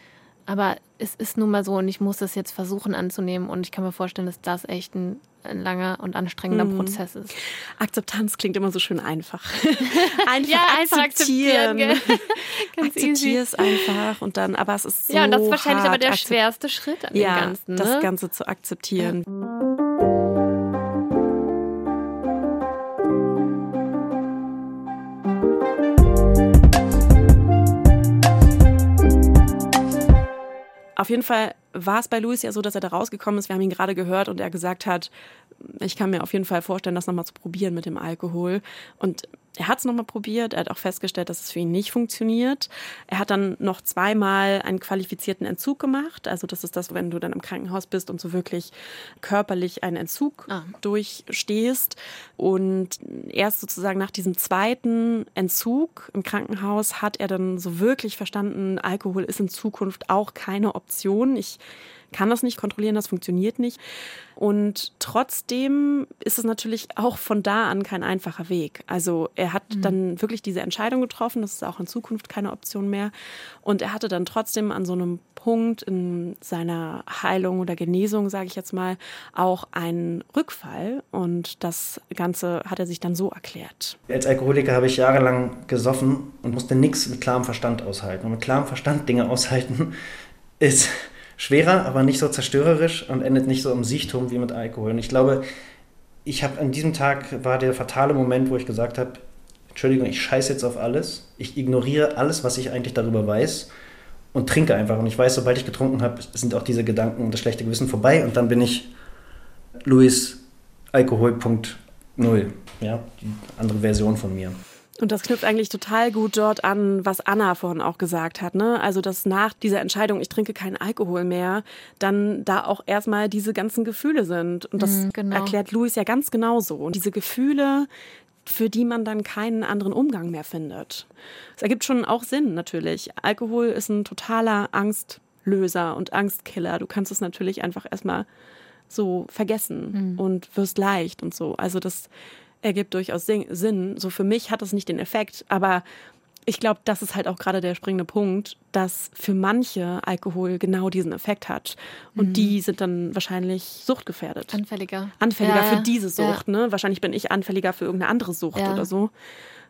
Aber es ist nun mal so und ich muss es jetzt versuchen anzunehmen und ich kann mir vorstellen, dass das echt ein, ein langer und anstrengender mhm. Prozess ist. Akzeptanz klingt immer so schön einfach. *laughs* einfach ja, akzeptieren. Akzeptiere *laughs* es einfach und dann, aber es ist so Ja, und das ist wahrscheinlich aber der schwerste Schritt an ja, dem Ganzen. Ne? das Ganze zu akzeptieren. Ja. Auf jeden Fall war es bei Luis ja so, dass er da rausgekommen ist. Wir haben ihn gerade gehört und er gesagt hat, ich kann mir auf jeden Fall vorstellen, das nochmal zu probieren mit dem Alkohol. Und er hat es nochmal probiert. Er hat auch festgestellt, dass es für ihn nicht funktioniert. Er hat dann noch zweimal einen qualifizierten Entzug gemacht. Also das ist das, wenn du dann im Krankenhaus bist und so wirklich körperlich einen Entzug ah. durchstehst. Und erst sozusagen nach diesem zweiten Entzug im Krankenhaus hat er dann so wirklich verstanden, Alkohol ist in Zukunft auch keine Option. Ich kann das nicht kontrollieren, das funktioniert nicht. Und trotzdem ist es natürlich auch von da an kein einfacher Weg. Also er hat mhm. dann wirklich diese Entscheidung getroffen, das ist auch in Zukunft keine Option mehr. Und er hatte dann trotzdem an so einem Punkt in seiner Heilung oder Genesung, sage ich jetzt mal, auch einen Rückfall. Und das Ganze hat er sich dann so erklärt. Als Alkoholiker habe ich jahrelang gesoffen und musste nichts mit klarem Verstand aushalten. Und mit klarem Verstand Dinge aushalten *laughs* ist schwerer, aber nicht so zerstörerisch und endet nicht so im Siechtum wie mit Alkohol. Und ich glaube, ich habe an diesem Tag war der fatale Moment, wo ich gesagt habe, Entschuldigung, ich scheiße jetzt auf alles. Ich ignoriere alles, was ich eigentlich darüber weiß und trinke einfach. Und ich weiß, sobald ich getrunken habe, sind auch diese Gedanken und das schlechte Gewissen vorbei. Und dann bin ich Luis Alkohol.0. Ja, die andere Version von mir. Und das knüpft eigentlich total gut dort an, was Anna vorhin auch gesagt hat. Ne? Also, dass nach dieser Entscheidung, ich trinke keinen Alkohol mehr, dann da auch erstmal diese ganzen Gefühle sind. Und das mm, genau. erklärt Luis ja ganz genauso. Und diese Gefühle, für die man dann keinen anderen Umgang mehr findet. Es ergibt schon auch Sinn, natürlich. Alkohol ist ein totaler Angstlöser und Angstkiller. Du kannst es natürlich einfach erstmal so vergessen mhm. und wirst leicht und so. Also das ergibt durchaus Sinn. So für mich hat das nicht den Effekt, aber ich glaube, das ist halt auch gerade der springende Punkt, dass für manche Alkohol genau diesen Effekt hat. Und mhm. die sind dann wahrscheinlich suchtgefährdet. Anfälliger. Anfälliger ja, für diese Sucht, ja. ne? Wahrscheinlich bin ich anfälliger für irgendeine andere Sucht ja. oder so.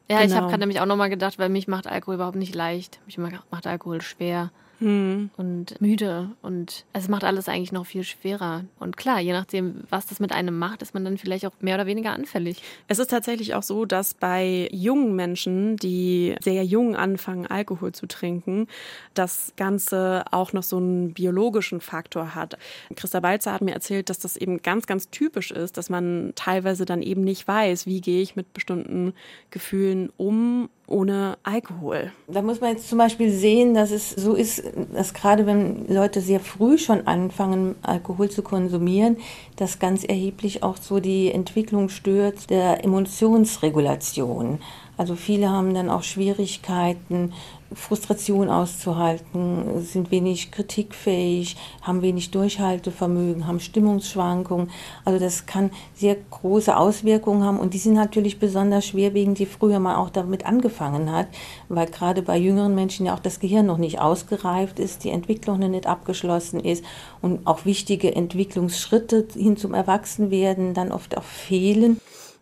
Ja, genau. ich habe gerade nämlich auch nochmal gedacht, weil mich macht Alkohol überhaupt nicht leicht. Mich macht Alkohol schwer hm. und müde. Und es macht alles eigentlich noch viel schwerer. Und klar, je nachdem, was das mit einem macht, ist man dann vielleicht auch mehr oder weniger anfällig. Es ist tatsächlich auch so, dass bei jungen Menschen, die sehr jung anfangen, Alkohol zu trinken, das Ganze auch noch so einen biologischen Faktor hat. Christa Balzer hat mir erzählt, dass das eben ganz, ganz typisch ist, dass man teilweise dann eben nicht weiß, wie gehe ich mit bestimmten Gefühlen um ohne Alkohol. Da muss man jetzt zum Beispiel sehen, dass es so ist, dass gerade wenn Leute sehr früh schon anfangen, Alkohol zu konsumieren, das ganz erheblich auch so die Entwicklung stört der Emotionsregulation. Also viele haben dann auch Schwierigkeiten, Frustration auszuhalten, sind wenig kritikfähig, haben wenig Durchhaltevermögen, haben Stimmungsschwankungen. Also das kann sehr große Auswirkungen haben und die sind natürlich besonders schwerwiegend, die früher mal auch damit angefangen hat, weil gerade bei jüngeren Menschen ja auch das Gehirn noch nicht ausgereift ist, die Entwicklung noch nicht abgeschlossen ist und auch wichtige Entwicklungsschritte hin zum Erwachsenwerden dann oft auch fehlen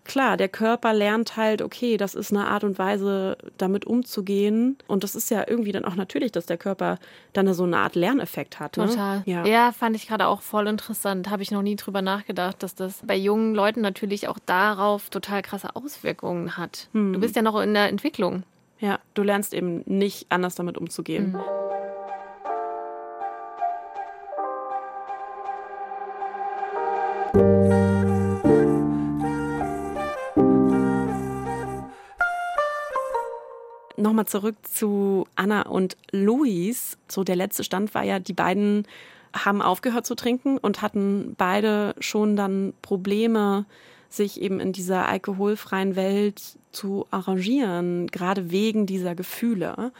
klar, der Körper lernt halt, okay, das ist eine Art und Weise, damit umzugehen. Und das ist ja irgendwie dann auch natürlich, dass der Körper dann so eine Art Lerneffekt hat. Ne? Total. Ja. ja, fand ich gerade auch voll interessant. Habe ich noch nie drüber nachgedacht, dass das bei jungen Leuten natürlich auch darauf total krasse Auswirkungen hat. Hm. Du bist ja noch in der Entwicklung. Ja, du lernst eben nicht anders damit umzugehen. Mhm. Nochmal zurück zu Anna und Luis. So der letzte Stand war ja, die beiden haben aufgehört zu trinken und hatten beide schon dann Probleme, sich eben in dieser alkoholfreien Welt zu arrangieren, gerade wegen dieser Gefühle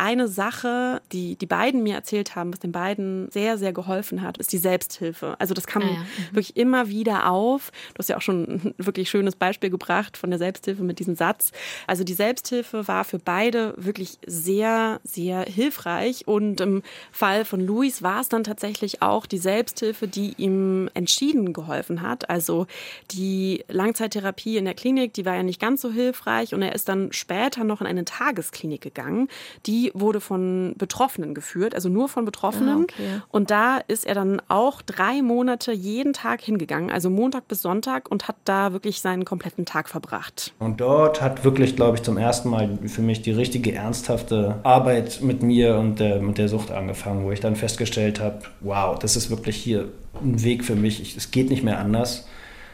eine Sache, die die beiden mir erzählt haben, was den beiden sehr, sehr geholfen hat, ist die Selbsthilfe. Also das kam ah ja. mhm. wirklich immer wieder auf. Du hast ja auch schon ein wirklich schönes Beispiel gebracht von der Selbsthilfe mit diesem Satz. Also die Selbsthilfe war für beide wirklich sehr, sehr hilfreich. Und im Fall von Luis war es dann tatsächlich auch die Selbsthilfe, die ihm entschieden geholfen hat. Also die Langzeittherapie in der Klinik, die war ja nicht ganz so hilfreich. Und er ist dann später noch in eine Tagesklinik gegangen, die wurde von Betroffenen geführt, also nur von Betroffenen. Ah, okay. Und da ist er dann auch drei Monate jeden Tag hingegangen, also Montag bis Sonntag und hat da wirklich seinen kompletten Tag verbracht. Und dort hat wirklich, glaube ich, zum ersten Mal für mich die richtige ernsthafte Arbeit mit mir und der, mit der Sucht angefangen, wo ich dann festgestellt habe, wow, das ist wirklich hier ein Weg für mich, ich, es geht nicht mehr anders.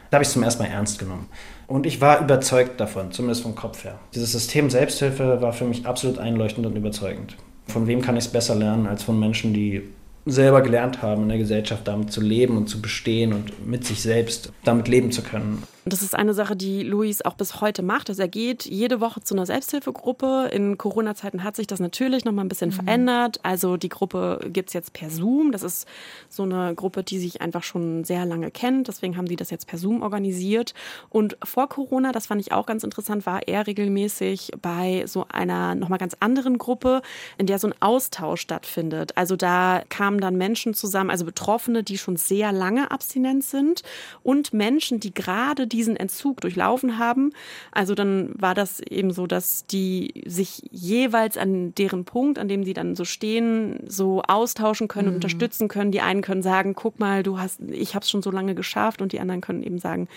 Da habe ich es zum ersten Mal ernst genommen. Und ich war überzeugt davon, zumindest vom Kopf her. Dieses System Selbsthilfe war für mich absolut einleuchtend und überzeugend. Von wem kann ich es besser lernen als von Menschen, die selber gelernt haben, in der Gesellschaft damit zu leben und zu bestehen und mit sich selbst damit leben zu können. Das ist eine Sache, die Luis auch bis heute macht. Also er geht jede Woche zu einer Selbsthilfegruppe. In Corona-Zeiten hat sich das natürlich noch mal ein bisschen mhm. verändert. Also die Gruppe gibt es jetzt per Zoom. Das ist so eine Gruppe, die sich einfach schon sehr lange kennt. Deswegen haben die das jetzt per Zoom organisiert. Und vor Corona, das fand ich auch ganz interessant, war er regelmäßig bei so einer noch mal ganz anderen Gruppe, in der so ein Austausch stattfindet. Also da kamen dann Menschen zusammen, also Betroffene, die schon sehr lange abstinent sind und Menschen, die gerade die diesen Entzug durchlaufen haben. Also dann war das eben so, dass die sich jeweils an deren Punkt, an dem sie dann so stehen, so austauschen können mhm. und unterstützen können. Die einen können sagen, guck mal, du hast, ich habe es schon so lange geschafft und die anderen können eben sagen,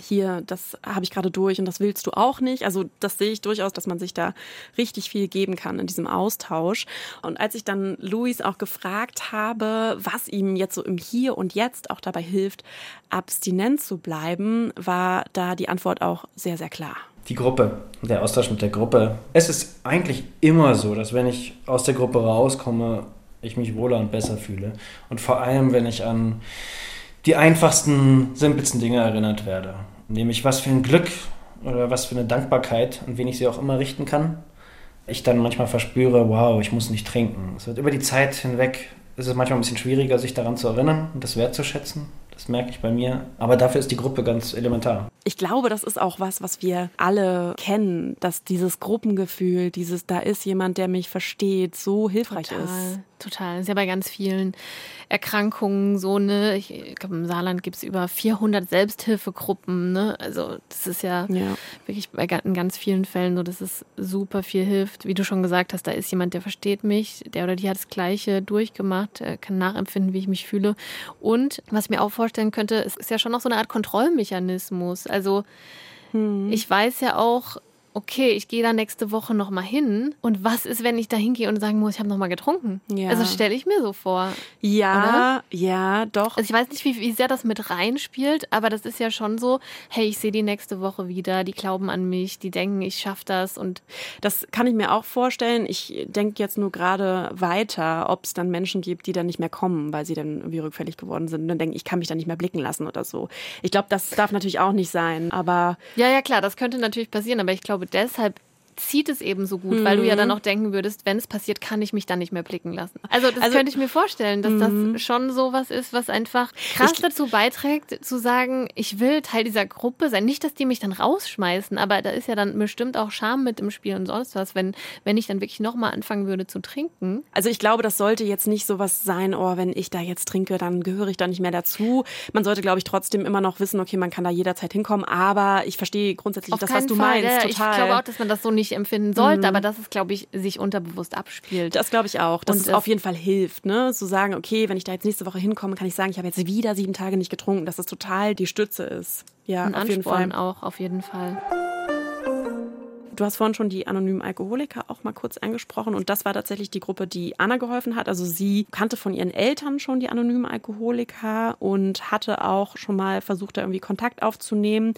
hier, das habe ich gerade durch und das willst du auch nicht. Also das sehe ich durchaus, dass man sich da richtig viel geben kann in diesem Austausch. Und als ich dann Luis auch gefragt habe, was ihm jetzt so im Hier und Jetzt auch dabei hilft, abstinent zu bleiben, war war da die Antwort auch sehr, sehr klar. Die Gruppe, der Austausch mit der Gruppe. Es ist eigentlich immer so, dass wenn ich aus der Gruppe rauskomme, ich mich wohler und besser fühle. Und vor allem, wenn ich an die einfachsten, simpelsten Dinge erinnert werde. Nämlich, was für ein Glück oder was für eine Dankbarkeit, an wen ich sie auch immer richten kann. Ich dann manchmal verspüre, wow, ich muss nicht trinken. Es wird über die Zeit hinweg, ist es manchmal ein bisschen schwieriger, sich daran zu erinnern und das wertzuschätzen. Das merke ich bei mir. Aber dafür ist die Gruppe ganz elementar. Ich glaube, das ist auch was, was wir alle kennen, dass dieses Gruppengefühl, dieses, da ist jemand, der mich versteht, so hilfreich Total. ist. Total. Das ist ja bei ganz vielen Erkrankungen so, ne? Ich, ich glaube, im Saarland gibt es über 400 Selbsthilfegruppen, ne? Also, das ist ja, ja, wirklich bei in ganz vielen Fällen so, dass es super viel hilft. Wie du schon gesagt hast, da ist jemand, der versteht mich, der oder die hat das Gleiche durchgemacht, kann nachempfinden, wie ich mich fühle. Und was ich mir auch vorstellen könnte, es ist ja schon noch so eine Art Kontrollmechanismus. Also, hm. ich weiß ja auch, okay, ich gehe da nächste Woche nochmal hin. Und was ist, wenn ich da hingehe und sagen muss, ich habe nochmal getrunken? Ja. Also stelle ich mir so vor. Ja, ja, doch. Also ich weiß nicht, wie, wie sehr das mit reinspielt, aber das ist ja schon so, hey, ich sehe die nächste Woche wieder, die glauben an mich, die denken, ich schaffe das und Das kann ich mir auch vorstellen. Ich denke jetzt nur gerade weiter, ob es dann Menschen gibt, die dann nicht mehr kommen, weil sie dann irgendwie rückfällig geworden sind und dann denken, ich kann mich dann nicht mehr blicken lassen oder so. Ich glaube, das darf natürlich auch nicht sein, aber Ja, ja, klar, das könnte natürlich passieren, aber ich glaube, deshalb zieht es eben so gut, weil du ja dann auch denken würdest, wenn es passiert, kann ich mich dann nicht mehr blicken lassen. Also das Also- könnte ich mir vorstellen, dass das schon so was ist, was einfach krass dazu beiträgt, zu sagen, ich will Teil dieser Gruppe sein. Nicht, dass die mich dann rausschmeißen, aber da ist ja dann bestimmt auch Scham mit im Spiel und sonst was, wenn, wenn ich dann wirklich nochmal anfangen würde zu trinken. Also ich glaube, das sollte jetzt nicht sowas sein, oh, wenn ich da jetzt trinke, dann gehöre ich da nicht mehr dazu. Man sollte, glaube ich, trotzdem immer noch wissen, okay, man kann da jederzeit hinkommen, aber ich verstehe grundsätzlich Auf das, was du Fall. meinst, total. Ich glaube auch, dass man das so nicht empfinden sollte, aber dass es, glaube ich, sich unterbewusst abspielt. Das glaube ich auch, dass Und es es- auf jeden Fall hilft, ne? Zu sagen, okay, wenn ich da jetzt nächste Woche hinkomme, kann ich sagen, ich habe jetzt wieder sieben Tage nicht getrunken, dass das total die Stütze ist. Ja, auf jeden Fall. Auch, auf jeden Fall. Du hast vorhin schon die anonymen Alkoholiker auch mal kurz angesprochen und das war tatsächlich die Gruppe, die Anna geholfen hat. Also sie kannte von ihren Eltern schon die anonymen Alkoholiker und hatte auch schon mal versucht, da irgendwie Kontakt aufzunehmen.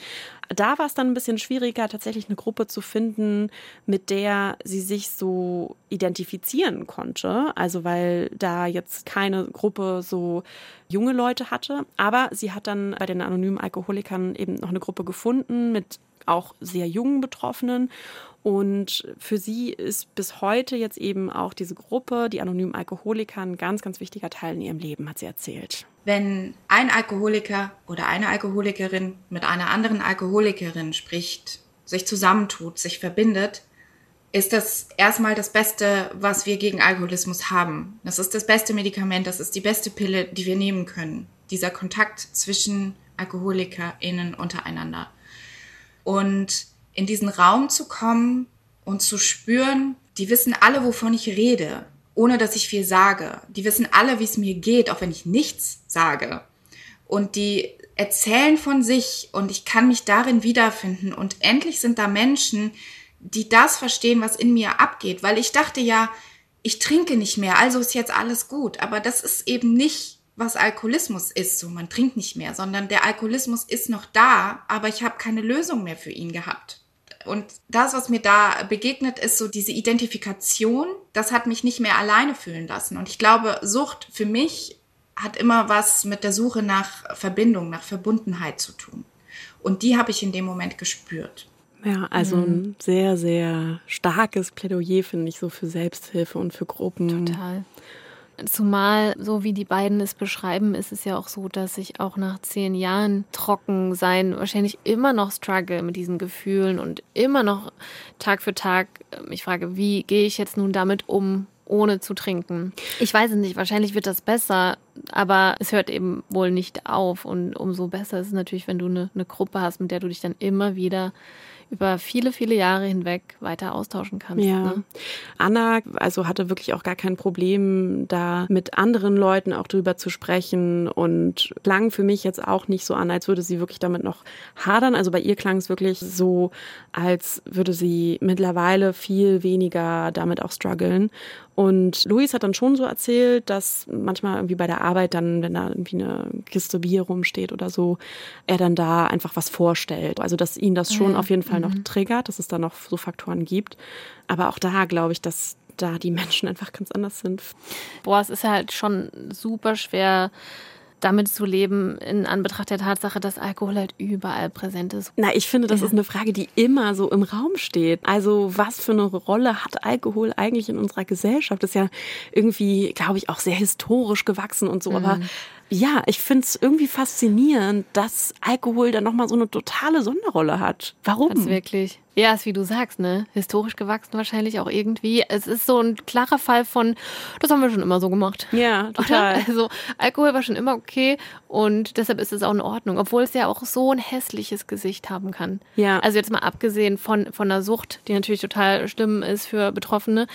Da war es dann ein bisschen schwieriger, tatsächlich eine Gruppe zu finden, mit der sie sich so identifizieren konnte. Also weil da jetzt keine Gruppe so junge Leute hatte. Aber sie hat dann bei den anonymen Alkoholikern eben noch eine Gruppe gefunden mit auch sehr jungen Betroffenen. Und für sie ist bis heute jetzt eben auch diese Gruppe, die anonymen Alkoholiker, ein ganz, ganz wichtiger Teil in ihrem Leben, hat sie erzählt. Wenn ein Alkoholiker oder eine Alkoholikerin mit einer anderen Alkoholikerin spricht, sich zusammentut, sich verbindet, ist das erstmal das Beste, was wir gegen Alkoholismus haben. Das ist das beste Medikament, das ist die beste Pille, die wir nehmen können. Dieser Kontakt zwischen AlkoholikerInnen untereinander. Und in diesen Raum zu kommen und zu spüren, die wissen alle, wovon ich rede, ohne dass ich viel sage. Die wissen alle, wie es mir geht, auch wenn ich nichts sage. Und die erzählen von sich und ich kann mich darin wiederfinden. Und endlich sind da Menschen, die das verstehen, was in mir abgeht. Weil ich dachte ja, ich trinke nicht mehr, also ist jetzt alles gut. Aber das ist eben nicht, was Alkoholismus ist. So, man trinkt nicht mehr, sondern der Alkoholismus ist noch da, aber ich habe keine Lösung mehr für ihn gehabt. Und das, was mir da begegnet, ist so diese Identifikation, das hat mich nicht mehr alleine fühlen lassen. Und ich glaube, Sucht für mich hat immer was mit der Suche nach Verbindung, nach Verbundenheit zu tun. Und die habe ich in dem Moment gespürt. Ja, also ein sehr, sehr starkes Plädoyer, finde ich, so für Selbsthilfe und für Gruppen. Total. Zumal, so wie die beiden es beschreiben, ist es ja auch so, dass ich auch nach zehn Jahren trocken sein wahrscheinlich immer noch struggle mit diesen Gefühlen und immer noch Tag für Tag mich frage, wie gehe ich jetzt nun damit um, ohne zu trinken. Ich weiß es nicht, wahrscheinlich wird das besser, aber es hört eben wohl nicht auf. Und umso besser ist es natürlich, wenn du eine, eine Gruppe hast, mit der du dich dann immer wieder über viele, viele Jahre hinweg weiter austauschen kannst. Ja. Ne? Anna also hatte wirklich auch gar kein Problem, da mit anderen Leuten auch drüber zu sprechen und klang für mich jetzt auch nicht so an, als würde sie wirklich damit noch hadern. Also bei ihr klang es wirklich so, als würde sie mittlerweile viel weniger damit auch strugglen. Und Luis hat dann schon so erzählt, dass manchmal irgendwie bei der Arbeit dann, wenn da irgendwie eine Kiste Bier rumsteht oder so, er dann da einfach was vorstellt. Also dass ihn das schon Ja. auf jeden Fall noch triggert, dass es da noch so Faktoren gibt. Aber auch da glaube ich, dass da die Menschen einfach ganz anders sind. Boah, es ist halt schon super schwer, damit zu leben, in Anbetracht der Tatsache, dass Alkohol halt überall präsent ist. Na, ich finde, das ist eine Frage, die immer so im Raum steht. Also, was für eine Rolle hat Alkohol eigentlich in unserer Gesellschaft? Das ist ja irgendwie, glaube ich, auch sehr historisch gewachsen und so. Aber ja, ich finde es irgendwie faszinierend, dass Alkohol dann nochmal so eine totale Sonderrolle hat. Warum? Hat's wirklich. Ja, ist wie du sagst, ne? Historisch gewachsen wahrscheinlich auch irgendwie. Es ist so ein klarer Fall von, das haben wir schon immer so gemacht. Ja, *laughs* total. Oder? Also Alkohol war schon immer okay und deshalb ist es auch in Ordnung, obwohl es ja auch so ein hässliches Gesicht haben kann. Ja. Also jetzt mal abgesehen von, von der Sucht, die natürlich total schlimm ist für Betroffene.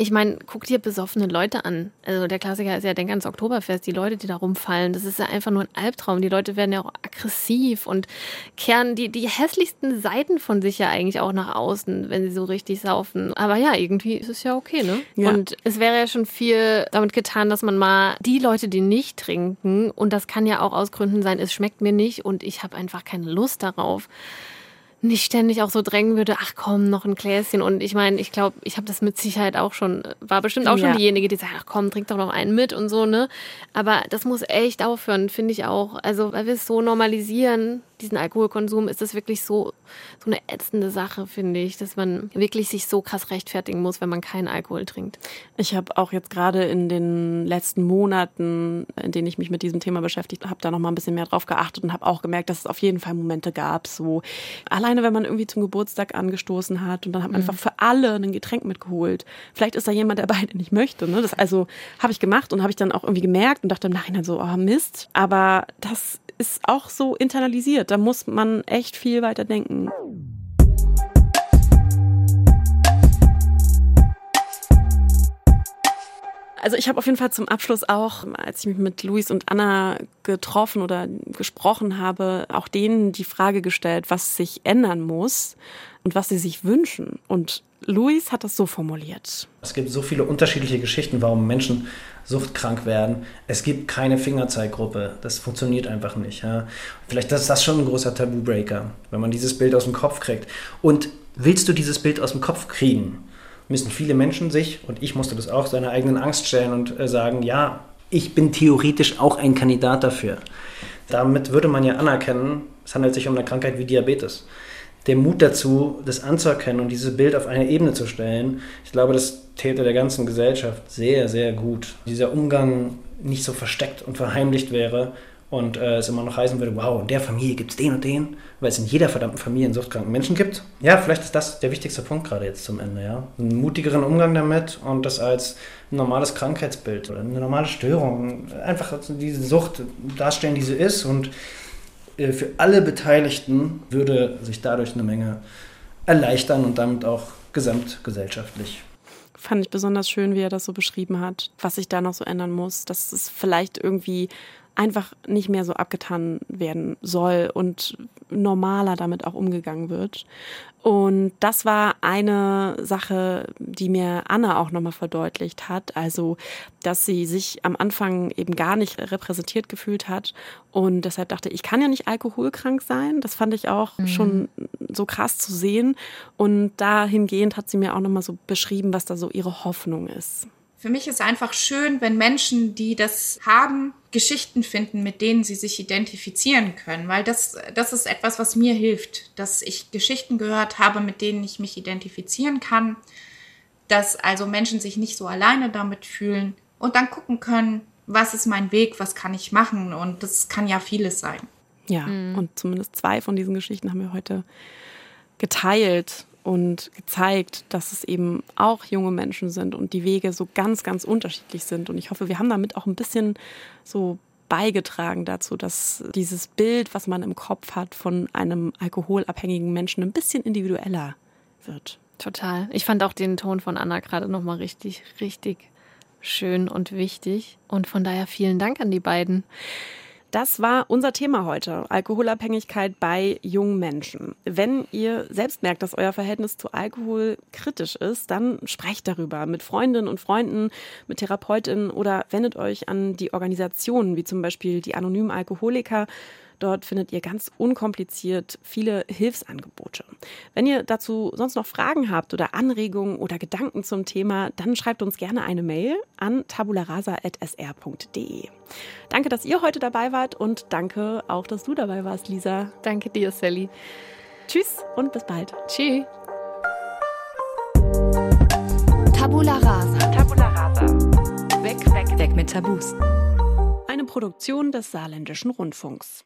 Ich meine, guck dir besoffene Leute an. Also der Klassiker ist ja, denk ans Oktoberfest, die Leute, die da rumfallen, das ist ja einfach nur ein Albtraum. Die Leute werden ja auch aggressiv und kehren die, die hässlichsten Seiten von sich ja eigentlich auch nach außen, wenn sie so richtig saufen. Aber ja, irgendwie ist es ja okay, ne? Ja. Und es wäre ja schon viel damit getan, dass man mal die Leute, die nicht trinken, und das kann ja auch aus Gründen sein, es schmeckt mir nicht und ich habe einfach keine Lust darauf nicht ständig auch so drängen würde, ach komm, noch ein Gläschen. Und ich meine, ich glaube, ich habe das mit Sicherheit auch schon, war bestimmt auch schon diejenige, die sagt, ach komm, trink doch noch einen mit und so, ne? Aber das muss echt aufhören, finde ich auch. Also, weil wir es so normalisieren, diesen Alkoholkonsum, ist das wirklich so, so eine ätzende Sache, finde ich, dass man wirklich sich so krass rechtfertigen muss, wenn man keinen Alkohol trinkt. Ich habe auch jetzt gerade in den letzten Monaten, in denen ich mich mit diesem Thema beschäftigt habe, da noch mal ein bisschen mehr drauf geachtet und habe auch gemerkt, dass es auf jeden Fall Momente gab, so alleine wenn man irgendwie zum Geburtstag angestoßen hat und dann hat man mhm. einfach für alle ein Getränk mitgeholt. Vielleicht ist da jemand dabei, der *laughs* nicht möchte. Ne? Das also habe ich gemacht und habe ich dann auch irgendwie gemerkt und dachte im Nachhinein so, oh Mist. Aber das ist auch so internalisiert. Da muss man echt viel weiter denken. Also ich habe auf jeden Fall zum Abschluss auch, als ich mich mit Luis und Anna getroffen oder gesprochen habe, auch denen die Frage gestellt, was sich ändern muss und was sie sich wünschen. Und Luis hat das so formuliert. Es gibt so viele unterschiedliche Geschichten, warum Menschen suchtkrank werden. Es gibt keine Fingerzeigruppe. Das funktioniert einfach nicht. Ja. Vielleicht ist das schon ein großer Tabubreaker, wenn man dieses Bild aus dem Kopf kriegt. Und willst du dieses Bild aus dem Kopf kriegen, müssen viele Menschen sich, und ich musste das auch, seiner eigenen Angst stellen und äh, sagen, ja, ich bin theoretisch auch ein Kandidat dafür. Damit würde man ja anerkennen, es handelt sich um eine Krankheit wie Diabetes der Mut dazu, das anzuerkennen und dieses Bild auf eine Ebene zu stellen, ich glaube, das täte der ganzen Gesellschaft sehr, sehr gut. Dieser Umgang nicht so versteckt und verheimlicht wäre und äh, es immer noch heißen würde, wow, in der Familie gibt es den und den, weil es in jeder verdammten Familie einen suchtkranken Menschen gibt. Ja, vielleicht ist das der wichtigste Punkt gerade jetzt zum Ende, ja. Einen mutigeren Umgang damit und das als ein normales Krankheitsbild oder eine normale Störung, einfach diese Sucht darstellen, die sie ist und äh, für alle Beteiligten würde sich dadurch eine Menge erleichtern und damit auch gesamtgesellschaftlich. Fand ich besonders schön, wie er das so beschrieben hat, was sich da noch so ändern muss, dass es vielleicht irgendwie einfach nicht mehr so abgetan werden soll und normaler damit auch umgegangen wird. Und das war eine Sache, die mir Anna auch nochmal verdeutlicht hat. Also, dass sie sich am Anfang eben gar nicht repräsentiert gefühlt hat und deshalb dachte, ich kann ja nicht alkoholkrank sein. Das fand ich auch mhm. schon so krass zu sehen. Und dahingehend hat sie mir auch nochmal so beschrieben, was da so ihre Hoffnung ist. Für mich ist einfach schön, wenn Menschen, die das haben, Geschichten finden, mit denen sie sich identifizieren können, weil das, das ist etwas, was mir hilft, dass ich Geschichten gehört habe, mit denen ich mich identifizieren kann, dass also Menschen sich nicht so alleine damit fühlen und dann gucken können, was ist mein Weg, was kann ich machen und das kann ja vieles sein. Ja, mhm. und zumindest zwei von diesen Geschichten haben wir heute geteilt und gezeigt, dass es eben auch junge Menschen sind und die Wege so ganz, ganz unterschiedlich sind. Und ich hoffe, wir haben damit auch ein bisschen so beigetragen dazu, dass dieses Bild, was man im Kopf hat von einem alkoholabhängigen Menschen, ein bisschen individueller wird. Total. Ich fand auch den Ton von Anna gerade nochmal richtig, richtig schön und wichtig. Und von daher vielen Dank an die beiden. Das war unser Thema heute, Alkoholabhängigkeit bei jungen Menschen. Wenn ihr selbst merkt, dass euer Verhältnis zu Alkohol kritisch ist, dann sprecht darüber mit Freundinnen und Freunden, mit Therapeutinnen oder wendet euch an die Organisationen, wie zum Beispiel die anonymen Alkoholiker Dort findet ihr ganz unkompliziert viele Hilfsangebote. Wenn ihr dazu sonst noch Fragen habt oder Anregungen oder Gedanken zum Thema, dann schreibt uns gerne eine Mail an tabularasa.sr.de. Danke, dass ihr heute dabei wart und danke auch, dass du dabei warst, Lisa. Danke dir, Sally. Tschüss und bis bald. Tschüss. Tabula Rasa. Tabula Rasa. Weg, weg, weg mit Tabus. Eine Produktion des Saarländischen Rundfunks.